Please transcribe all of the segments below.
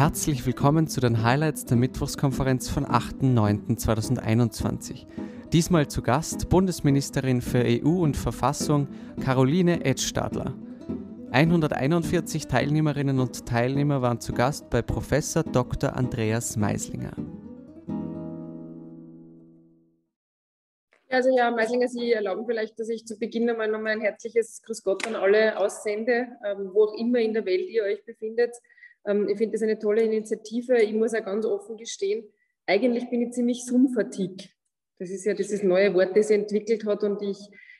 Herzlich willkommen zu den Highlights der Mittwochskonferenz von 8.9.2021. Diesmal zu Gast Bundesministerin für EU und Verfassung Caroline Edstadler. 141 Teilnehmerinnen und Teilnehmer waren zu Gast bei Professor Dr. Andreas Meislinger. Also ja, Meislinger, Sie erlauben vielleicht, dass ich zu Beginn einmal nochmal ein herzliches Grüß Gott an alle aussende, ähm, wo auch immer in der Welt ihr euch befindet. Ähm, ich finde das eine tolle Initiative. Ich muss auch ganz offen gestehen, eigentlich bin ich ziemlich Zoom-Fatigue. Das ist ja dieses neue Wort, das sie entwickelt hat und ich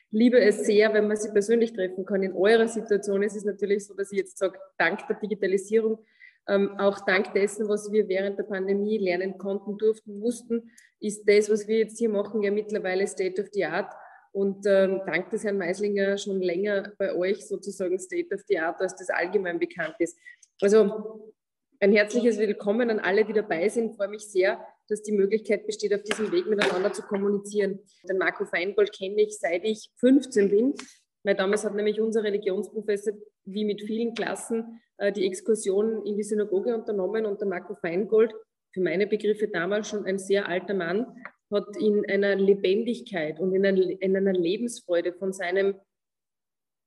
liebe es sehr, wenn man sie persönlich treffen kann. In eurer Situation ist es natürlich so, dass ich jetzt sage, dank der Digitalisierung, ähm, auch dank dessen, was wir während der Pandemie lernen konnten, durften, mussten, ist das, was wir jetzt hier machen, ja mittlerweile State of the Art. Und ähm, dank des Herrn Meislinger schon länger bei euch sozusagen State of the Art, als das allgemein bekannt ist. Also ein herzliches Willkommen an alle, die dabei sind. Ich freue mich sehr, dass die Möglichkeit besteht, auf diesem Weg miteinander zu kommunizieren. Den Marco Feingold kenne ich, seit ich 15 bin, weil damals hat nämlich unser Religionsprofessor, wie mit vielen Klassen, äh, die Exkursion in die Synagoge unternommen und der Marco Feingold, für meine Begriffe damals schon ein sehr alter Mann, hat in einer Lebendigkeit und in einer Lebensfreude von seinem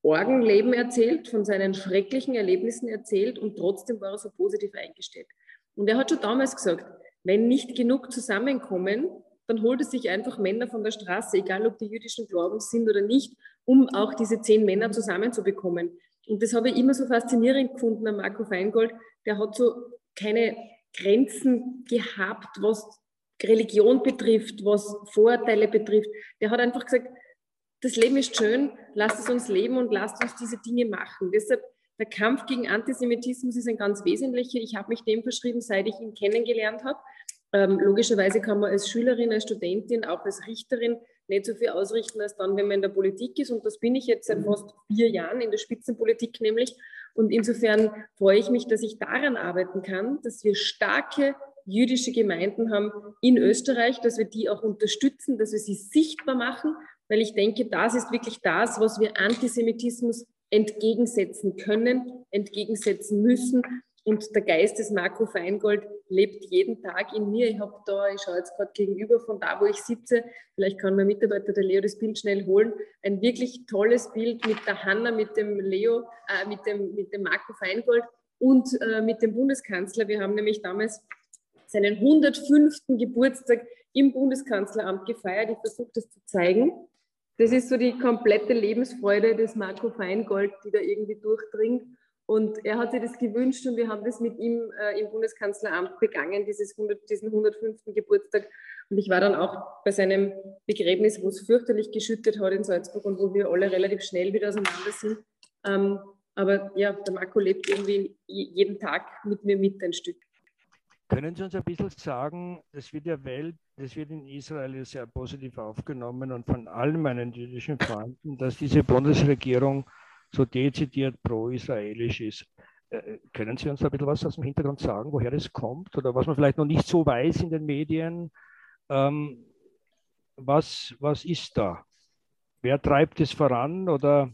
Orgenleben erzählt, von seinen schrecklichen Erlebnissen erzählt und trotzdem war er so positiv eingestellt. Und er hat schon damals gesagt, wenn nicht genug zusammenkommen, dann holt es sich einfach Männer von der Straße, egal ob die jüdischen Glaubens sind oder nicht, um auch diese zehn Männer zusammenzubekommen. Und das habe ich immer so faszinierend gefunden an Marco Feingold. Der hat so keine Grenzen gehabt, was Religion betrifft, was Vorurteile betrifft. Der hat einfach gesagt, das Leben ist schön, lasst es uns leben und lasst uns diese Dinge machen. Deshalb, der Kampf gegen Antisemitismus ist ein ganz wesentlicher. Ich habe mich dem verschrieben, seit ich ihn kennengelernt habe. Ähm, logischerweise kann man als Schülerin, als Studentin, auch als Richterin nicht so viel ausrichten, als dann, wenn man in der Politik ist. Und das bin ich jetzt seit fast vier Jahren in der Spitzenpolitik nämlich. Und insofern freue ich mich, dass ich daran arbeiten kann, dass wir starke jüdische Gemeinden haben in Österreich, dass wir die auch unterstützen, dass wir sie sichtbar machen weil ich denke, das ist wirklich das, was wir Antisemitismus entgegensetzen können, entgegensetzen müssen. Und der Geist des Marco Feingold lebt jeden Tag in mir. Ich habe da, ich schaue jetzt gerade gegenüber von da, wo ich sitze, vielleicht kann mein Mitarbeiter, der Leo, das Bild schnell holen, ein wirklich tolles Bild mit der Hanna, mit dem Leo, äh, mit, dem, mit dem Marco Feingold und äh, mit dem Bundeskanzler. Wir haben nämlich damals seinen 105. Geburtstag im Bundeskanzleramt gefeiert. Ich versuche das zu zeigen. Das ist so die komplette Lebensfreude des Marco Feingold, die da irgendwie durchdringt. Und er hat sich das gewünscht und wir haben das mit ihm äh, im Bundeskanzleramt begangen, dieses 100, diesen 105. Geburtstag. Und ich war dann auch bei seinem Begräbnis, wo es fürchterlich geschüttet hat in Salzburg und wo wir alle relativ schnell wieder auseinander sind. Ähm, aber ja, der Marco lebt irgendwie jeden Tag mit mir mit ein Stück. Können Sie uns ein bisschen sagen, das wird ja Welt, das wird in Israel sehr positiv aufgenommen und von allen meinen jüdischen Freunden, dass diese Bundesregierung so dezidiert pro-israelisch ist. Äh, können Sie uns ein bisschen was aus dem Hintergrund sagen, woher das kommt oder was man vielleicht noch nicht so weiß in den Medien? Ähm, was, was ist da? Wer treibt es voran oder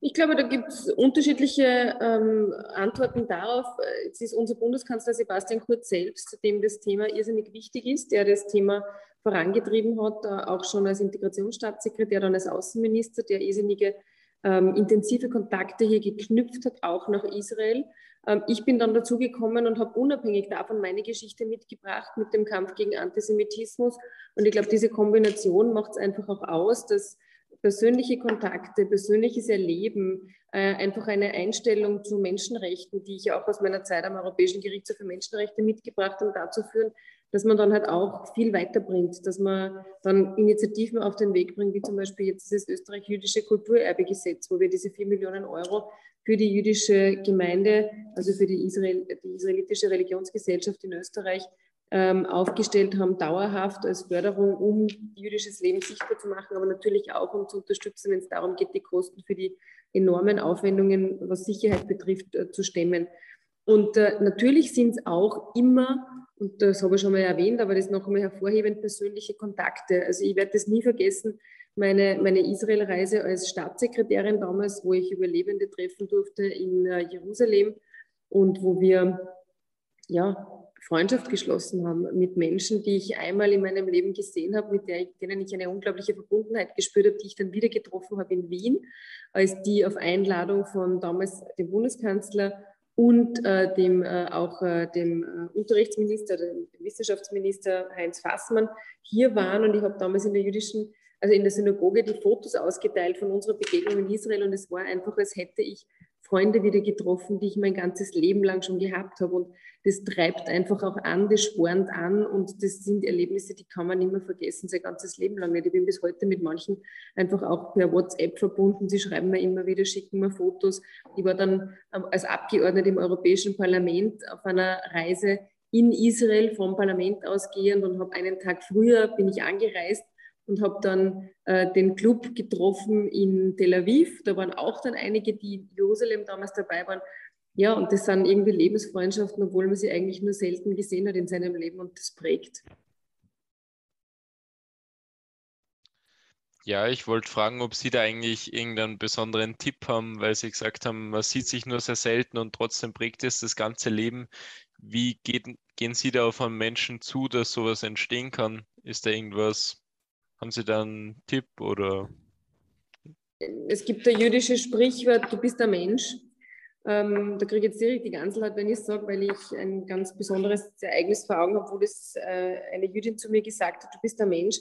Ich glaube, da gibt es unterschiedliche ähm, Antworten darauf. Jetzt ist unser Bundeskanzler Sebastian Kurz selbst, dem das Thema irrsinnig wichtig ist, der das Thema vorangetrieben hat, äh, auch schon als Integrationsstaatssekretär, dann als Außenminister, der irrsinnige ähm, intensive Kontakte hier geknüpft hat, auch nach Israel. Ähm, ich bin dann dazugekommen und habe unabhängig davon meine Geschichte mitgebracht mit dem Kampf gegen Antisemitismus. Und ich glaube, diese Kombination macht es einfach auch aus, dass persönliche Kontakte, persönliches Erleben, äh, einfach eine Einstellung zu Menschenrechten, die ich auch aus meiner Zeit am Europäischen Gerichtshof für Menschenrechte mitgebracht habe, dazu führen, dass man dann halt auch viel weiterbringt, dass man dann Initiativen auf den Weg bringt, wie zum Beispiel jetzt dieses österreich-jüdische Kulturerbegesetz, wo wir diese vier Millionen Euro für die jüdische Gemeinde, also für die, Israel, die israelitische Religionsgesellschaft in Österreich aufgestellt haben, dauerhaft als Förderung, um jüdisches Leben sichtbar zu machen, aber natürlich auch, um zu unterstützen, wenn es darum geht, die Kosten für die enormen Aufwendungen, was Sicherheit betrifft, äh, zu stemmen. Und äh, natürlich sind es auch immer, und das habe ich schon mal erwähnt, aber das noch einmal hervorhebend, persönliche Kontakte. Also ich werde das nie vergessen, meine, meine Israel-Reise als Staatssekretärin damals, wo ich Überlebende treffen durfte in äh, Jerusalem und wo wir ja, Freundschaft geschlossen haben mit Menschen, die ich einmal in meinem Leben gesehen habe, mit der, denen ich eine unglaubliche Verbundenheit gespürt habe, die ich dann wieder getroffen habe in Wien, als die auf Einladung von damals dem Bundeskanzler und äh, dem äh, auch äh, dem äh, Unterrichtsminister, dem Wissenschaftsminister Heinz Fassmann hier waren. Und ich habe damals in der jüdischen, also in der Synagoge die Fotos ausgeteilt von unserer Begegnung in Israel. Und es war einfach, als hätte ich Freunde wieder getroffen, die ich mein ganzes Leben lang schon gehabt habe. Und das treibt einfach auch an, das spornt an und das sind Erlebnisse, die kann man nicht mehr vergessen, sein ganzes Leben lang nicht. Ich bin bis heute mit manchen einfach auch per WhatsApp verbunden. Sie schreiben mir immer wieder, schicken mir Fotos. Ich war dann ähm, als Abgeordnete im Europäischen Parlament auf einer Reise in Israel vom Parlament ausgehend und habe einen Tag früher bin ich angereist und habe dann äh, den Club getroffen in Tel Aviv. Da waren auch dann einige, die in Jerusalem damals dabei waren. Ja, und das sind irgendwie Lebensfreundschaften, obwohl man sie eigentlich nur selten gesehen hat in seinem Leben und das prägt. Ja, ich wollte fragen, ob Sie da eigentlich irgendeinen besonderen Tipp haben, weil Sie gesagt haben, man sieht sich nur sehr selten und trotzdem prägt es das ganze Leben. Wie geht, gehen Sie da auf einen Menschen zu, dass sowas entstehen kann? Ist da irgendwas, haben Sie da einen Tipp oder? Es gibt ein jüdisches Sprichwort, du bist ein Mensch. Ähm, da kriege ich jetzt direkt die Ganzelheit, wenn ich es sage, weil ich ein ganz besonderes Ereignis vor Augen habe, wo das äh, eine Jüdin zu mir gesagt hat, du bist ein Mensch.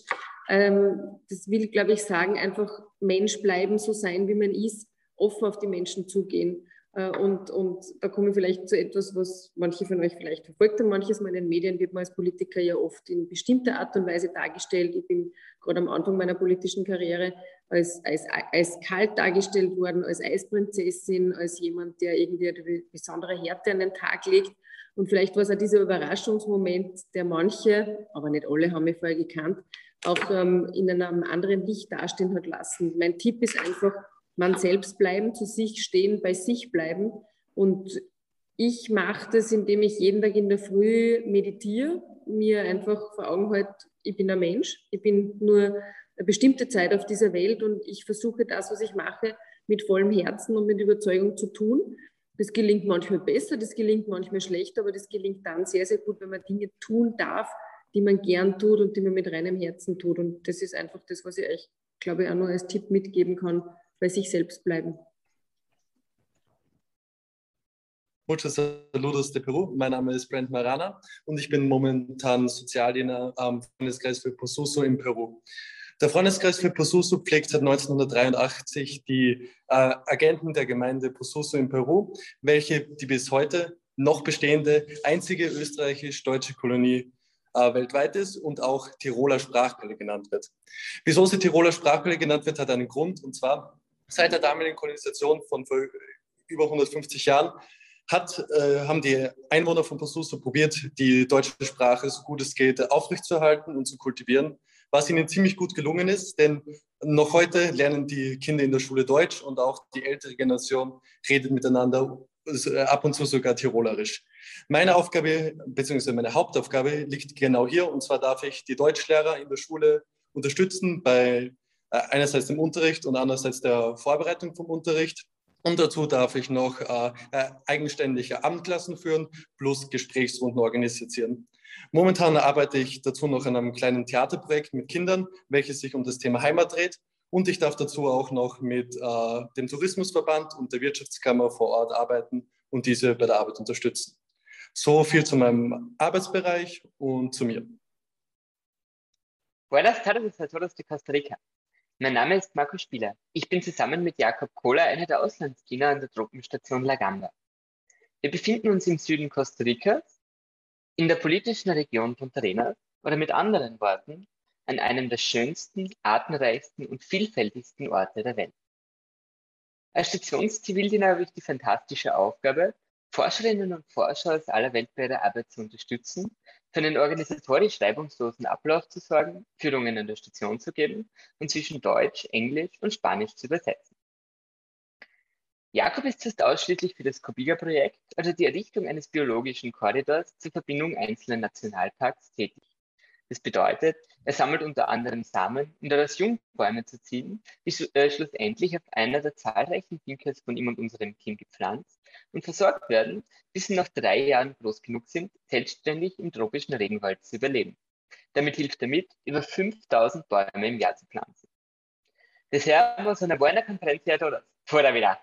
Ähm, das will, glaube ich, sagen, einfach Mensch bleiben, so sein, wie man ist, offen auf die Menschen zugehen. Äh, und, und da komme ich vielleicht zu etwas, was manche von euch vielleicht verfolgt haben. Manches Mal in den Medien wird man als Politiker ja oft in bestimmter Art und Weise dargestellt. Ich bin gerade am Anfang meiner politischen Karriere als, als, als kalt dargestellt worden, als Eisprinzessin, als jemand, der irgendwie eine besondere Härte an den Tag legt. Und vielleicht war es auch dieser Überraschungsmoment, der manche, aber nicht alle haben mich vorher gekannt, auch ähm, in einem anderen Licht dastehen hat lassen. Mein Tipp ist einfach, man selbst bleiben, zu sich stehen, bei sich bleiben. Und ich mache das, indem ich jeden Tag in der Früh meditiere, mir einfach vor Augen halte, ich bin ein Mensch, ich bin nur eine bestimmte Zeit auf dieser Welt und ich versuche das, was ich mache, mit vollem Herzen und mit Überzeugung zu tun. Das gelingt manchmal besser, das gelingt manchmal schlechter, aber das gelingt dann sehr, sehr gut, wenn man Dinge tun darf, die man gern tut und die man mit reinem Herzen tut. Und das ist einfach das, was ich euch, glaube ich, auch noch als Tipp mitgeben kann, bei sich selbst bleiben. Muchas saludos de Peru. Mein Name ist Brent Marana und ich bin momentan Sozialdiener am Freundeskreis für Posuso in Peru. Der Freundeskreis für Posuso pflegt seit 1983 die äh, Agenten der Gemeinde Posuso in Peru, welche die bis heute noch bestehende einzige österreichisch-deutsche Kolonie äh, weltweit ist und auch Tiroler Sprachquelle genannt wird. Wieso sie Tiroler Sprachquelle genannt wird, hat einen Grund und zwar seit der damaligen Kolonisation von vor über 150 Jahren hat, äh, haben die Einwohner von Posuso probiert, die deutsche Sprache so gut es geht aufrechtzuerhalten und zu kultivieren, was ihnen ziemlich gut gelungen ist, denn noch heute lernen die Kinder in der Schule Deutsch und auch die ältere Generation redet miteinander äh, ab und zu sogar Tirolerisch. Meine Aufgabe bzw. meine Hauptaufgabe liegt genau hier und zwar darf ich die Deutschlehrer in der Schule unterstützen bei einerseits dem Unterricht und andererseits der Vorbereitung vom Unterricht. Und dazu darf ich noch äh, äh, eigenständige Abendklassen führen plus Gesprächsrunden organisieren. Momentan arbeite ich dazu noch an einem kleinen Theaterprojekt mit Kindern, welches sich um das Thema Heimat dreht. Und ich darf dazu auch noch mit äh, dem Tourismusverband und der Wirtschaftskammer vor Ort arbeiten und diese bei der Arbeit unterstützen. So viel zu meinem Arbeitsbereich und zu mir. Buenas tardes a todos de Costa Rica. Mein Name ist Marco Spieler. Ich bin zusammen mit Jakob Kohler einer der Auslandsdiener an der Tropenstation Lagamba. Wir befinden uns im Süden Costa Ricas, in der politischen Region Punta Arenas oder mit anderen Worten an einem der schönsten, artenreichsten und vielfältigsten Orte der Welt. Als Stationszivildiener habe ich die fantastische Aufgabe, Forscherinnen und Forscher aus aller Welt bei der Arbeit zu unterstützen, für einen organisatorisch reibungslosen Ablauf zu sorgen, Führungen an der Station zu geben und zwischen Deutsch, Englisch und Spanisch zu übersetzen. Jakob ist fast ausschließlich für das Cobiga-Projekt, also die Errichtung eines biologischen Korridors zur Verbindung einzelner Nationalparks, tätig. Das bedeutet, er sammelt unter anderem Samen, um daraus Jungbäume zu ziehen, die äh, schlussendlich auf einer der zahlreichen Pinkers von ihm und unserem Team gepflanzt und versorgt werden, bis sie nach drei Jahren groß genug sind, selbstständig im tropischen Regenwald zu überleben. Damit hilft er mit, über 5000 Bäume im Jahr zu pflanzen. Deseamos una buena conferencia a todos. Fuera wieder.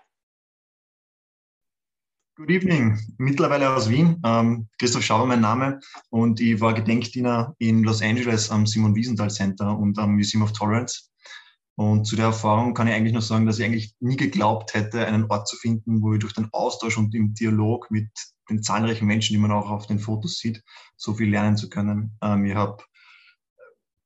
Good evening, mittlerweile aus Wien. Ähm, Christoph Schauer mein Name und ich war Gedenkdiener in Los Angeles am Simon Wiesenthal Center und am Museum of Tolerance. Und zu der Erfahrung kann ich eigentlich nur sagen, dass ich eigentlich nie geglaubt hätte, einen Ort zu finden, wo ich durch den Austausch und im Dialog mit den zahlreichen Menschen, die man auch auf den Fotos sieht, so viel lernen zu können. Ähm, ich habe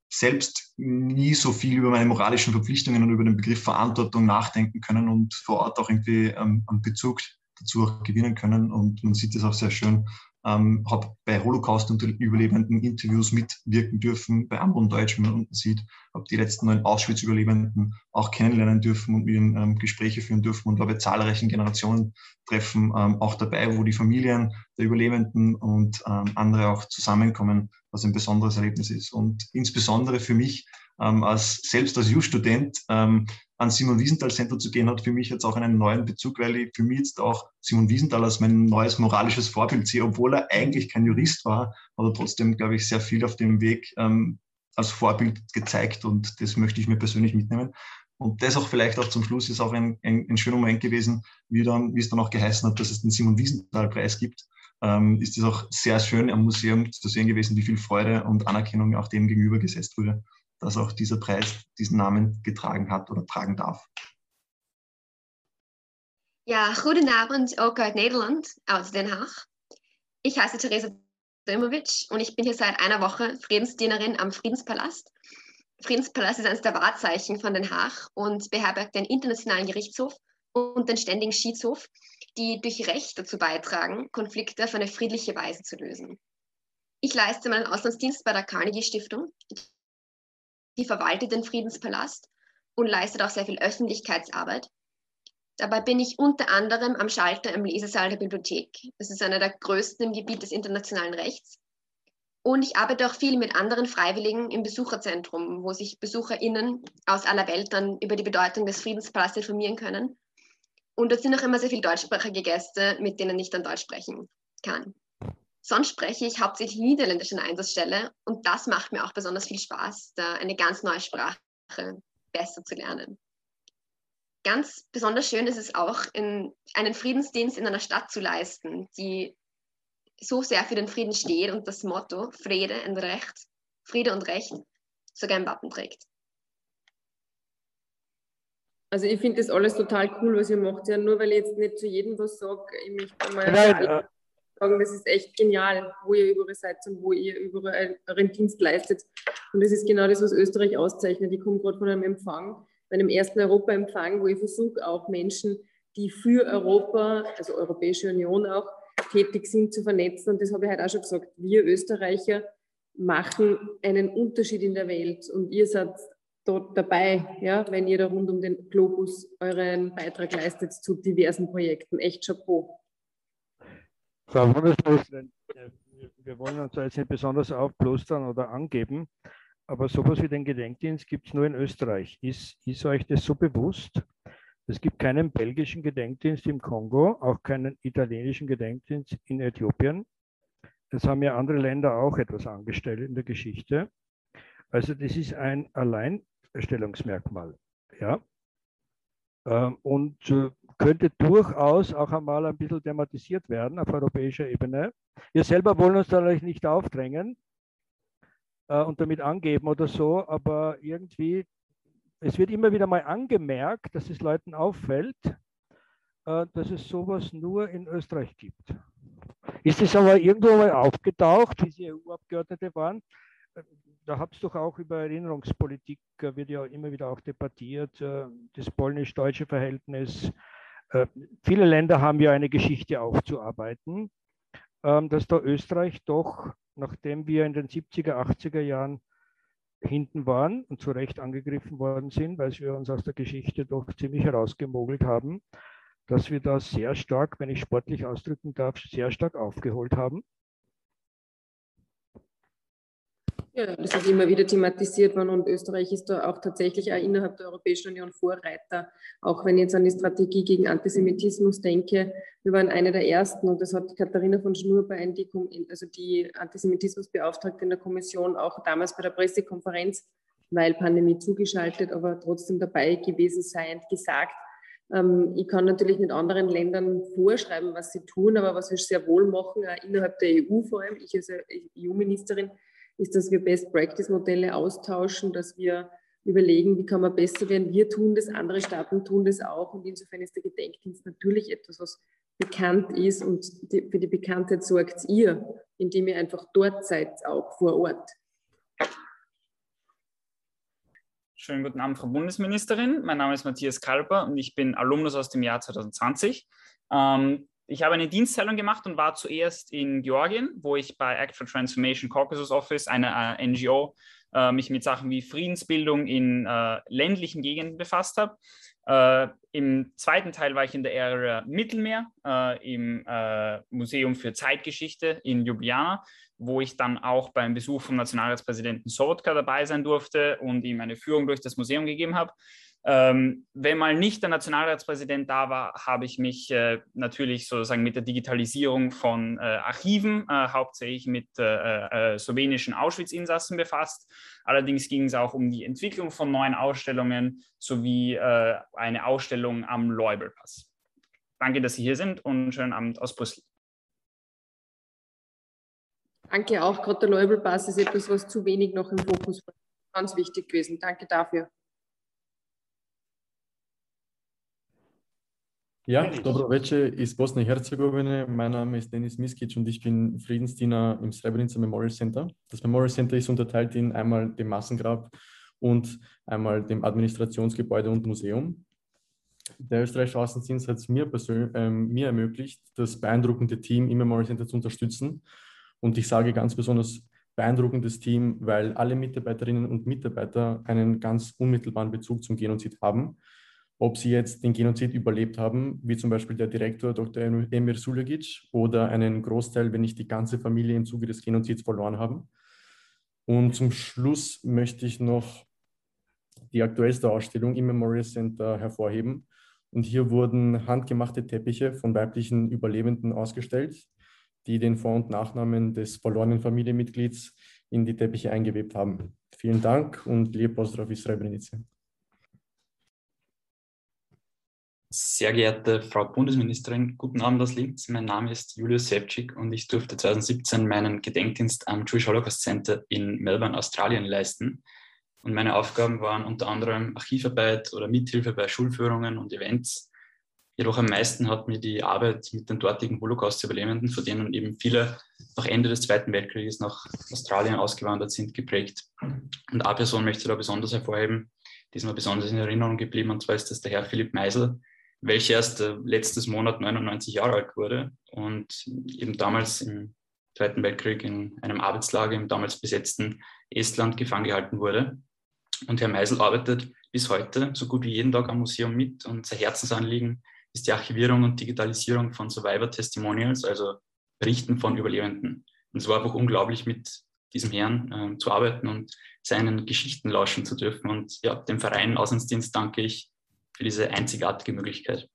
selbst nie so viel über meine moralischen Verpflichtungen und über den Begriff Verantwortung nachdenken können und vor Ort auch irgendwie ähm, einen Bezug dazu auch gewinnen können. Und man sieht das auch sehr schön. Ähm, habe bei Holocaust und Überlebenden Interviews mitwirken dürfen, bei Ambon Deutsch, wie man unten sieht, habe die letzten neun Auschwitz-Überlebenden auch kennenlernen dürfen und mit ihnen ähm, Gespräche führen dürfen und war bei zahlreichen Generationentreffen ähm, auch dabei, wo die Familien der Überlebenden und ähm, andere auch zusammenkommen, was ein besonderes Erlebnis ist. Und insbesondere für mich ähm, als selbst als Jus-Student ähm, an Simon Wiesenthal Center zu gehen, hat für mich jetzt auch einen neuen Bezug, weil ich für mich jetzt auch Simon Wiesenthal als mein neues moralisches Vorbild sehe, obwohl er eigentlich kein Jurist war, aber trotzdem, glaube ich, sehr viel auf dem Weg ähm, als Vorbild gezeigt und das möchte ich mir persönlich mitnehmen. Und das auch vielleicht auch zum Schluss ist auch ein, ein, ein schöner Moment gewesen, wie, dann, wie es dann auch geheißen hat, dass es den Simon Wiesenthal-Preis gibt. Ähm, ist es auch sehr schön am Museum zu sehen gewesen, wie viel Freude und Anerkennung auch dem gegenübergesetzt wurde dass auch dieser Preis diesen Namen getragen hat oder tragen darf. Ja, goedenavond ook uit Nederland, aus Den Haag. Ich heiße Theresa Dömovic und ich bin hier seit einer Woche Friedensdienerin am Friedenspalast. Friedenspalast ist eines der Wahrzeichen von Den Haag und beherbergt den Internationalen Gerichtshof und den Ständigen Schiedshof, die durch Recht dazu beitragen, Konflikte auf eine friedliche Weise zu lösen. Ich leiste meinen Auslandsdienst bei der Carnegie Stiftung, die verwaltet den Friedenspalast und leistet auch sehr viel Öffentlichkeitsarbeit. Dabei bin ich unter anderem am Schalter im Lesesaal der Bibliothek. Das ist einer der größten im Gebiet des internationalen Rechts. Und ich arbeite auch viel mit anderen Freiwilligen im Besucherzentrum, wo sich BesucherInnen aus aller Welt dann über die Bedeutung des Friedenspalasts informieren können. Und dort sind auch immer sehr viele deutschsprachige Gäste, mit denen ich dann Deutsch sprechen kann. Sonst spreche ich hauptsächlich Niederländisch in Einsatzstelle und das macht mir auch besonders viel Spaß, da eine ganz neue Sprache besser zu lernen. Ganz besonders schön ist es auch, in einen Friedensdienst in einer Stadt zu leisten, die so sehr für den Frieden steht und das Motto Friede und Recht, Friede und Recht sogar im Wappen trägt. Also ich finde das alles total cool, was ihr macht. Ja, nur weil ich jetzt nicht zu jedem was sage, ich möchte mal Nein, sagen, das ist echt genial, wo ihr überall seid und wo ihr überall euren Dienst leistet. Und das ist genau das, was Österreich auszeichnet. Ich komme gerade von einem Empfang, bei einem ersten Europa-Empfang, wo ich versuche, auch Menschen, die für Europa, also Europäische Union auch, tätig sind, zu vernetzen. Und das habe ich heute auch schon gesagt. Wir Österreicher machen einen Unterschied in der Welt und ihr seid dort dabei, ja, wenn ihr da rund um den Globus euren Beitrag leistet zu diversen Projekten. Echt Chapeau. Frau Bundesministerin, äh, wir wollen uns da jetzt nicht besonders aufplustern oder angeben, aber sowas wie den Gedenkdienst gibt es nur in Österreich. Ist, ist euch das so bewusst? Es gibt keinen belgischen Gedenkdienst im Kongo, auch keinen italienischen Gedenkdienst in Äthiopien. Das haben ja andere Länder auch etwas angestellt in der Geschichte. Also das ist ein Alleinstellungsmerkmal. Ja? Ähm, und äh, könnte durchaus auch einmal ein bisschen thematisiert werden auf europäischer Ebene. Wir selber wollen uns da natürlich nicht aufdrängen äh, und damit angeben oder so, aber irgendwie, es wird immer wieder mal angemerkt, dass es Leuten auffällt, äh, dass es sowas nur in Österreich gibt. Ist es aber irgendwo mal aufgetaucht, wie Sie EU-Abgeordnete waren? da habt ihr doch auch über Erinnerungspolitik, äh, wird ja immer wieder auch debattiert, äh, das polnisch-deutsche Verhältnis. Äh, viele Länder haben ja eine Geschichte aufzuarbeiten, ähm, dass da Österreich doch, nachdem wir in den 70er, 80er Jahren hinten waren und zu Recht angegriffen worden sind, weil wir uns aus der Geschichte doch ziemlich herausgemogelt haben, dass wir da sehr stark, wenn ich sportlich ausdrücken darf, sehr stark aufgeholt haben Ja, das ist immer wieder thematisiert worden und Österreich ist da auch tatsächlich auch innerhalb der Europäischen Union Vorreiter. Auch wenn ich jetzt an die Strategie gegen Antisemitismus denke, wir waren eine der ersten und das hat Katharina von Schnurbein, die, also die Antisemitismusbeauftragte in der Kommission, auch damals bei der Pressekonferenz, weil Pandemie zugeschaltet, aber trotzdem dabei gewesen sein, gesagt, ähm, ich kann natürlich mit anderen Ländern vorschreiben, was sie tun, aber was wir sehr wohl machen, innerhalb der EU vor allem, ich als EU-Ministerin, ist, dass wir Best-Practice-Modelle austauschen, dass wir überlegen, wie kann man besser werden. Wir tun das, andere Staaten tun das auch. Und insofern ist der Gedenkdienst natürlich etwas, was bekannt ist und die, für die Bekanntheit sorgt ihr, indem ihr einfach dort seid, auch vor Ort. Schönen guten Abend, Frau Bundesministerin. Mein Name ist Matthias Kalper und ich bin Alumnus aus dem Jahr 2020. Ähm, ich habe eine Dienstteilung gemacht und war zuerst in Georgien, wo ich bei Act for Transformation Caucasus Office, einer äh, NGO, äh, mich mit Sachen wie Friedensbildung in äh, ländlichen Gegenden befasst habe. Äh, Im zweiten Teil war ich in der Area Mittelmeer äh, im äh, Museum für Zeitgeschichte in Ljubljana, wo ich dann auch beim Besuch vom Nationalratspräsidenten Sobotka dabei sein durfte und ihm eine Führung durch das Museum gegeben habe. Ähm, wenn mal nicht der Nationalratspräsident da war, habe ich mich äh, natürlich sozusagen mit der Digitalisierung von äh, Archiven, äh, hauptsächlich mit äh, äh, slowenischen Auschwitz-Insassen befasst. Allerdings ging es auch um die Entwicklung von neuen Ausstellungen sowie äh, eine Ausstellung am Leubelpass. Danke, dass Sie hier sind und schönen Abend aus Brüssel. Danke auch. Gerade der Leubelpass ist etwas, was zu wenig noch im Fokus war. Ganz wichtig gewesen. Danke dafür. Ja, Dobroveče iz Bosne i Herzegovine. Mein Name ist Denis Miskic und ich bin Friedensdiener im Srebrenica Memorial Center. Das Memorial Center ist unterteilt in einmal dem Massengrab und einmal dem Administrationsgebäude und Museum. Der österreichische Außendienst hat es mir, äh, mir ermöglicht, das beeindruckende Team im Memorial Center zu unterstützen. Und ich sage ganz besonders beeindruckendes Team, weil alle Mitarbeiterinnen und Mitarbeiter einen ganz unmittelbaren Bezug zum Genozid haben ob sie jetzt den Genozid überlebt haben, wie zum Beispiel der Direktor Dr. Emir Sulegic oder einen Großteil, wenn nicht die ganze Familie im Zuge des Genozids verloren haben. Und zum Schluss möchte ich noch die aktuellste Ausstellung im Memorial Center hervorheben. Und hier wurden handgemachte Teppiche von weiblichen Überlebenden ausgestellt, die den Vor- und Nachnamen des verlorenen Familienmitglieds in die Teppiche eingewebt haben. Vielen Dank und liebe Pozdrav iz Srebrenica. Sehr geehrte Frau Bundesministerin, guten Abend aus Linz. Mein Name ist Julius Sevcik und ich durfte 2017 meinen Gedenkdienst am Jewish Holocaust Center in Melbourne, Australien leisten. Und meine Aufgaben waren unter anderem Archivarbeit oder Mithilfe bei Schulführungen und Events. Jedoch am meisten hat mir die Arbeit mit den dortigen Holocaust-Überlebenden, von denen eben viele nach Ende des Zweiten Weltkrieges nach Australien ausgewandert sind, geprägt. Und eine Person möchte ich da besonders hervorheben, die ist mir besonders in Erinnerung geblieben, und zwar ist das der Herr Philipp Meisel, welche erst äh, letztes Monat 99 Jahre alt wurde und eben damals im Zweiten Weltkrieg in einem Arbeitslager im damals besetzten Estland gefangen gehalten wurde. Und Herr Meisel arbeitet bis heute so gut wie jeden Tag am Museum mit und sein Herzensanliegen ist die Archivierung und Digitalisierung von Survivor Testimonials, also Berichten von Überlebenden. Und es war einfach unglaublich, mit diesem Herrn äh, zu arbeiten und seinen Geschichten lauschen zu dürfen. Und ja, dem Verein Auslandsdienst danke ich für diese einzigartige Möglichkeit.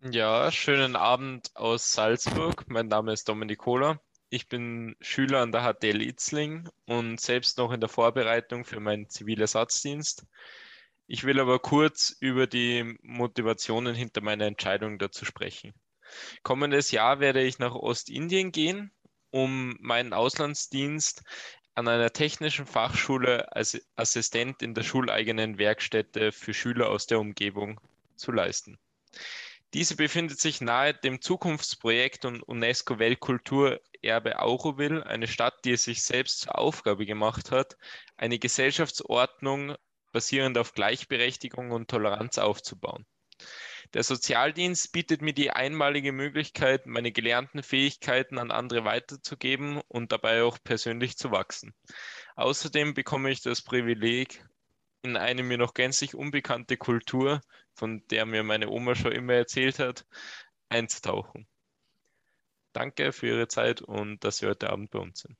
Ja, schönen Abend aus Salzburg. Mein Name ist Dominik Kohler. Ich bin Schüler an der HTL Itzling und selbst noch in der Vorbereitung für meinen Zivilersatzdienst. Ich will aber kurz über die Motivationen hinter meiner Entscheidung dazu sprechen. Kommendes Jahr werde ich nach Ostindien gehen, um meinen Auslandsdienst an einer technischen Fachschule als Assistent in der schuleigenen Werkstätte für Schüler aus der Umgebung zu leisten. Diese befindet sich nahe dem Zukunftsprojekt und UNESCO-Weltkulturerbe Auroville, eine Stadt, die es sich selbst zur Aufgabe gemacht hat, eine Gesellschaftsordnung basierend auf Gleichberechtigung und Toleranz aufzubauen. Der Sozialdienst bietet mir die einmalige Möglichkeit, meine gelernten Fähigkeiten an andere weiterzugeben und dabei auch persönlich zu wachsen. Außerdem bekomme ich das Privileg, in eine mir noch gänzlich unbekannte Kultur, von der mir meine Oma schon immer erzählt hat, einzutauchen. danke für Ihre Zeit und dass Sie heute Abend bei uns sind.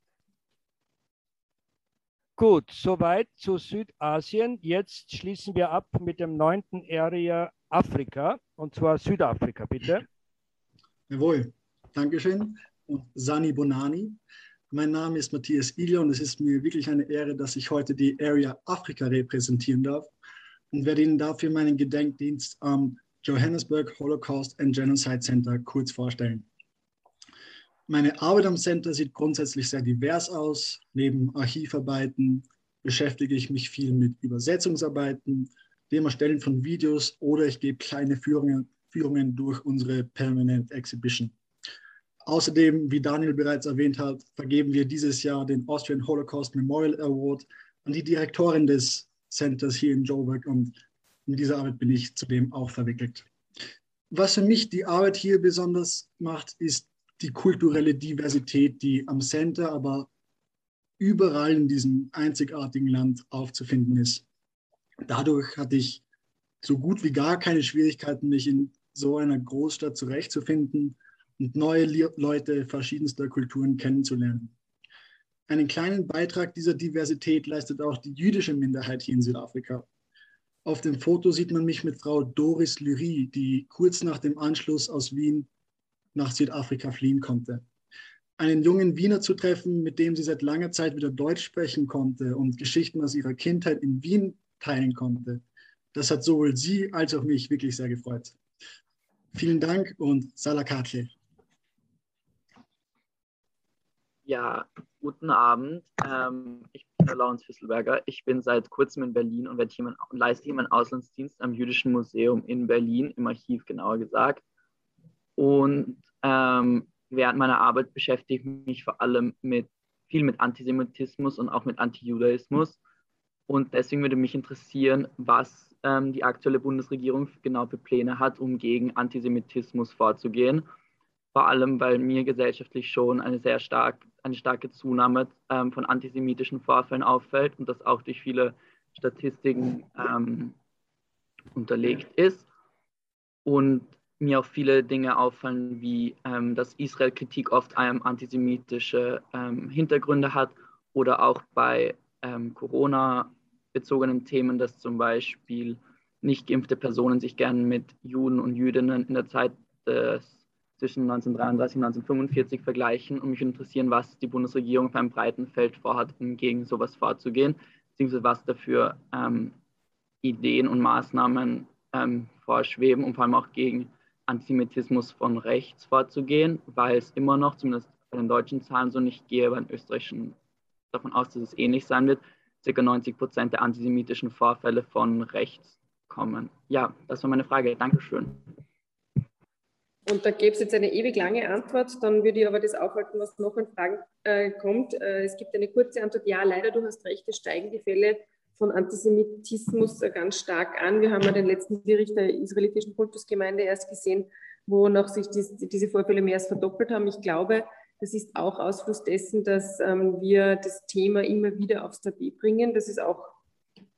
Gut, soweit zu Südasien. Jetzt schließen wir ab mit dem neunten Area Afrika, und zwar Südafrika, bitte. Jawohl, Dankeschön. Und Sani Bonani. Mein Name ist Matthias Ilja und es ist mir wirklich eine Ehre, dass ich heute die Area Afrika repräsentieren darf und werde Ihnen dafür meinen Gedenkdienst am Johannesburg Holocaust and Genocide Center kurz vorstellen. Meine Arbeit am Center sieht grundsätzlich sehr divers aus. Neben Archivarbeiten beschäftige ich mich viel mit Übersetzungsarbeiten, dem Erstellen von Videos oder ich gebe kleine Führungen, Führungen durch unsere Permanent Exhibition. Außerdem, wie Daniel bereits erwähnt hat, vergeben wir dieses Jahr den Austrian Holocaust Memorial Award an die Direktorin des Centers hier in Joburg und in dieser Arbeit bin ich zudem auch verwickelt. Was für mich die Arbeit hier besonders macht, ist die kulturelle Diversität, die am Center, aber überall in diesem einzigartigen Land aufzufinden ist. Dadurch hatte ich so gut wie gar keine Schwierigkeiten, mich in so einer Großstadt zurechtzufinden und neue Leute verschiedenster Kulturen kennenzulernen. Einen kleinen Beitrag dieser Diversität leistet auch die jüdische Minderheit hier in Südafrika. Auf dem Foto sieht man mich mit Frau Doris Lyrie, die kurz nach dem Anschluss aus Wien nach Südafrika fliehen konnte. Einen jungen Wiener zu treffen, mit dem sie seit langer Zeit wieder Deutsch sprechen konnte und Geschichten aus ihrer Kindheit in Wien teilen konnte, das hat sowohl sie als auch mich wirklich sehr gefreut. Vielen Dank und Salakatle. Ja, guten Abend. Ähm, ich bin der Lawrence Fisselberger. Ich bin seit kurzem in Berlin und jemand, leiste hier meinen Auslandsdienst am Jüdischen Museum in Berlin, im Archiv genauer gesagt. Und ähm, während meiner Arbeit beschäftige ich mich vor allem mit, viel mit Antisemitismus und auch mit Antijudaismus. Und deswegen würde mich interessieren, was ähm, die aktuelle Bundesregierung genau für Pläne hat, um gegen Antisemitismus vorzugehen. Vor allem, weil mir gesellschaftlich schon eine sehr stark, eine starke Zunahme ähm, von antisemitischen Vorfällen auffällt und das auch durch viele Statistiken ähm, unterlegt ist. Und mir auch viele Dinge auffallen, wie ähm, dass Israel-Kritik oft ähm, antisemitische ähm, Hintergründe hat oder auch bei ähm, Corona-bezogenen Themen, dass zum Beispiel nicht geimpfte Personen sich gern mit Juden und Jüdinnen in der Zeit des, zwischen 1933 und 1945 vergleichen und mich interessieren, was die Bundesregierung auf einem breiten Feld vorhat, um gegen sowas vorzugehen, beziehungsweise was dafür ähm, Ideen und Maßnahmen ähm, vorschweben und vor allem auch gegen Antisemitismus von rechts vorzugehen, weil es immer noch, zumindest bei den deutschen Zahlen so nicht gehe, bei den österreichischen davon aus, dass es ähnlich sein wird, ca. 90 Prozent der antisemitischen Vorfälle von rechts kommen. Ja, das war meine Frage. Dankeschön. Und da gäbe es jetzt eine ewig lange Antwort, dann würde ich aber das aufhalten, was noch an Fragen äh, kommt. Äh, es gibt eine kurze Antwort, ja, leider, du hast recht, es steigen die Fälle von Antisemitismus ganz stark an. Wir haben ja den letzten Bericht der israelitischen Kultusgemeinde erst gesehen, wonach sich dies, diese Vorfälle mehr als verdoppelt haben. Ich glaube, das ist auch Ausfluss dessen, dass ähm, wir das Thema immer wieder aufs Tapet bringen, dass es auch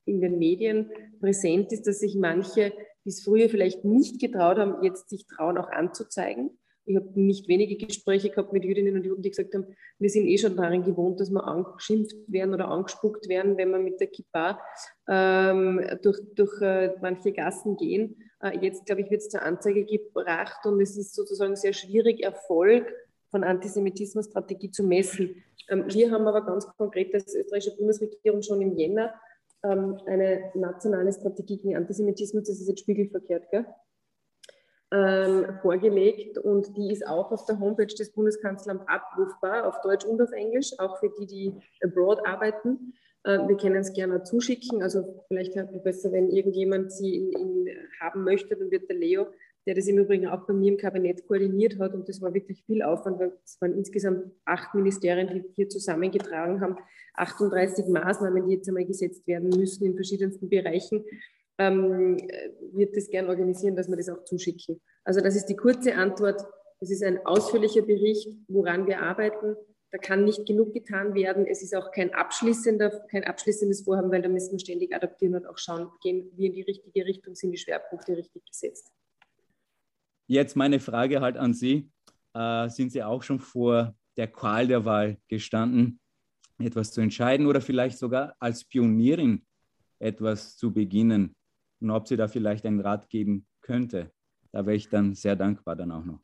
in den Medien präsent ist, dass sich manche, die es früher vielleicht nicht getraut haben, jetzt sich trauen, auch anzuzeigen. Ich habe nicht wenige Gespräche gehabt mit Jüdinnen und Juden, die gesagt haben, wir sind eh schon darin gewohnt, dass wir angeschimpft werden oder angespuckt werden, wenn wir mit der Kippa ähm, durch, durch äh, manche Gassen gehen. Äh, jetzt, glaube ich, wird es zur Anzeige gebracht und es ist sozusagen sehr schwierig, Erfolg von Antisemitismusstrategie zu messen. Ähm, wir haben aber ganz konkret als österreichische Bundesregierung schon im Jänner ähm, eine nationale Strategie gegen Antisemitismus, das ist jetzt spiegelverkehrt, gell? Ähm, vorgelegt und die ist auch auf der Homepage des Bundeskanzleramts abrufbar, auf Deutsch und auf Englisch, auch für die, die abroad arbeiten. Äh, wir können es gerne zuschicken, also vielleicht es besser, wenn irgendjemand sie in, in haben möchte, dann wird der Leo, der das im Übrigen auch bei mir im Kabinett koordiniert hat und das war wirklich viel Aufwand, weil es waren insgesamt acht Ministerien, die hier zusammengetragen haben, 38 Maßnahmen, die jetzt einmal gesetzt werden müssen in verschiedensten Bereichen ähm, wird das gern organisieren, dass wir das auch zuschicken. Also das ist die kurze Antwort. Das ist ein ausführlicher Bericht, woran wir arbeiten. Da kann nicht genug getan werden. Es ist auch kein, abschließender, kein abschließendes Vorhaben, weil da müssen wir ständig adaptieren und auch schauen, gehen wir in die richtige Richtung, sind die Schwerpunkte richtig gesetzt. Jetzt meine Frage halt an Sie. äh, sind Sie auch schon vor der Qual der Wahl gestanden, etwas zu entscheiden oder vielleicht sogar als Pionierin etwas zu beginnen? Und ob sie da vielleicht einen Rat geben könnte, da wäre ich dann sehr dankbar dann auch noch.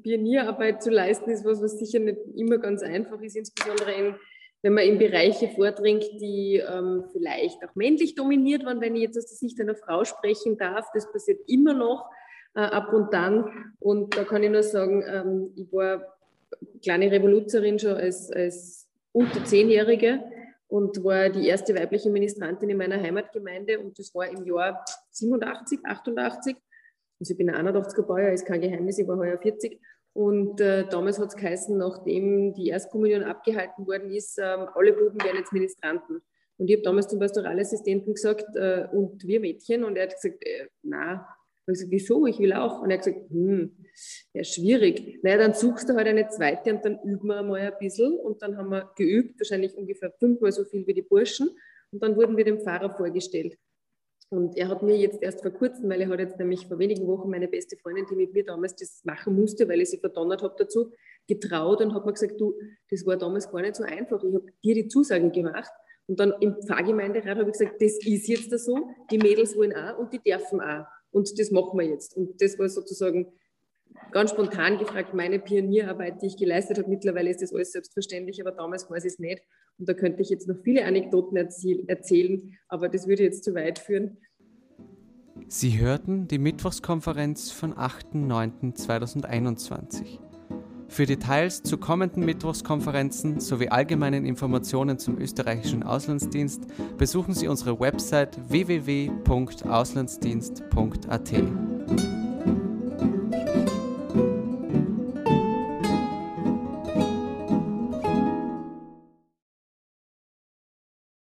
Pionierarbeit zu leisten ist was, was sicher nicht immer ganz einfach ist, insbesondere in, wenn man in Bereiche vordringt, die ähm, vielleicht auch männlich dominiert waren. Wenn ich jetzt aus der Sicht einer Frau sprechen darf, das passiert immer noch äh, ab und dann. Und da kann ich nur sagen, ähm, ich war kleine Revoluzerin schon als, als unter Zehnjährige und war die erste weibliche Ministrantin in meiner Heimatgemeinde und das war im Jahr 87, 88. Also ich bin ein 81er Baujahr, ist kein Geheimnis, ich war heuer 40. Und äh, damals hat es geheißen, nachdem die Erstkommunion abgehalten worden ist, äh, alle Buben werden jetzt Ministranten. Und ich habe damals zum Pastoralassistenten gesagt, äh, und wir Mädchen, und er hat gesagt, äh, na, ich gesagt, wieso? Ich will auch. Und er hat gesagt, hm, ja, schwierig. Naja, dann suchst du halt eine zweite und dann üben wir mal ein bisschen. Und dann haben wir geübt, wahrscheinlich ungefähr fünfmal so viel wie die Burschen. Und dann wurden wir dem Pfarrer vorgestellt. Und er hat mir jetzt erst vor kurzem, weil er hat jetzt nämlich vor wenigen Wochen meine beste Freundin, die mit mir damals das machen musste, weil ich sie verdonnert habe dazu, getraut und hat mir gesagt, du, das war damals gar nicht so einfach. Ich habe dir die Zusagen gemacht. Und dann im Pfarrgemeinderat habe ich gesagt, das ist jetzt so, die Mädels wollen auch und die dürfen auch. Und das machen wir jetzt. Und das war sozusagen ganz spontan gefragt, meine Pionierarbeit, die ich geleistet habe. Mittlerweile ist das alles selbstverständlich, aber damals war es nicht. Und da könnte ich jetzt noch viele Anekdoten erzählen, aber das würde jetzt zu weit führen. Sie hörten die Mittwochskonferenz von 8.9.2021. Für Details zu kommenden Mittwochskonferenzen sowie allgemeinen Informationen zum österreichischen Auslandsdienst besuchen Sie unsere Website www.auslandsdienst.at.